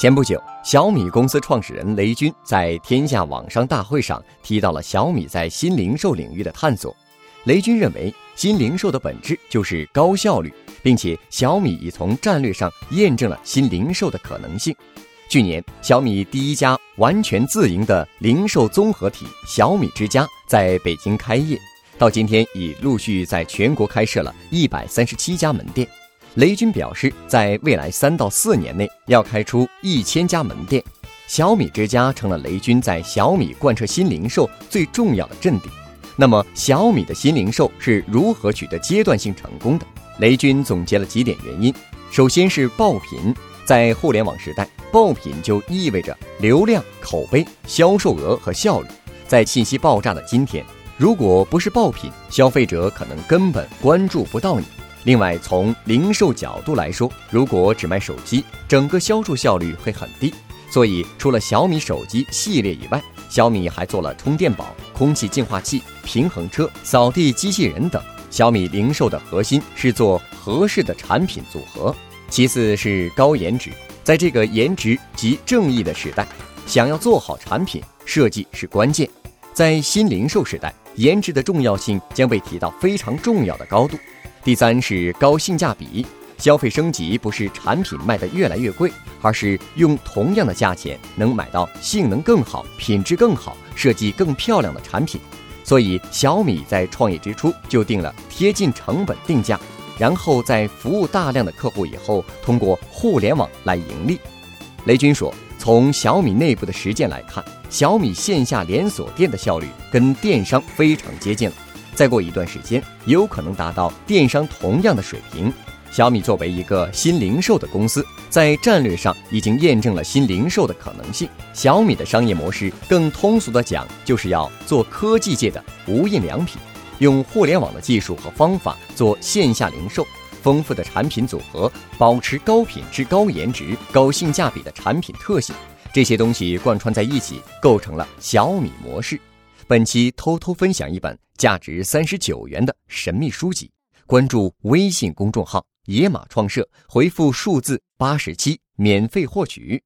前不久，小米公司创始人雷军在天下网商大会上提到了小米在新零售领域的探索。雷军认为，新零售的本质就是高效率，并且小米已从战略上验证了新零售的可能性。去年，小米第一家完全自营的零售综合体小米之家在北京开业，到今天已陆续在全国开设了一百三十七家门店。雷军表示，在未来三到四年内要开出一千家门店，小米之家成了雷军在小米贯彻新零售最重要的阵地。那么，小米的新零售是如何取得阶段性成功的？雷军总结了几点原因：首先是爆品，在互联网时代，爆品就意味着流量、口碑、销售额和效率。在信息爆炸的今天，如果不是爆品，消费者可能根本关注不到你。另外，从零售角度来说，如果只卖手机，整个销售效率会很低。所以，除了小米手机系列以外，小米还做了充电宝、空气净化器、平衡车、扫地机器人等。小米零售的核心是做合适的产品组合，其次是高颜值。在这个颜值及正义的时代，想要做好产品设计是关键。在新零售时代，颜值的重要性将被提到非常重要的高度。第三是高性价比，消费升级不是产品卖得越来越贵，而是用同样的价钱能买到性能更好、品质更好、设计更漂亮的产品。所以小米在创业之初就定了贴近成本定价，然后在服务大量的客户以后，通过互联网来盈利。雷军说，从小米内部的实践来看，小米线下连锁店的效率跟电商非常接近了。再过一段时间，也有可能达到电商同样的水平。小米作为一个新零售的公司，在战略上已经验证了新零售的可能性。小米的商业模式，更通俗的讲，就是要做科技界的无印良品，用互联网的技术和方法做线下零售，丰富的产品组合，保持高品质、高颜值、高性价比的产品特性，这些东西贯穿在一起，构成了小米模式。本期偷偷分享一本价值三十九元的神秘书籍，关注微信公众号“野马创社”，回复数字八十七免费获取。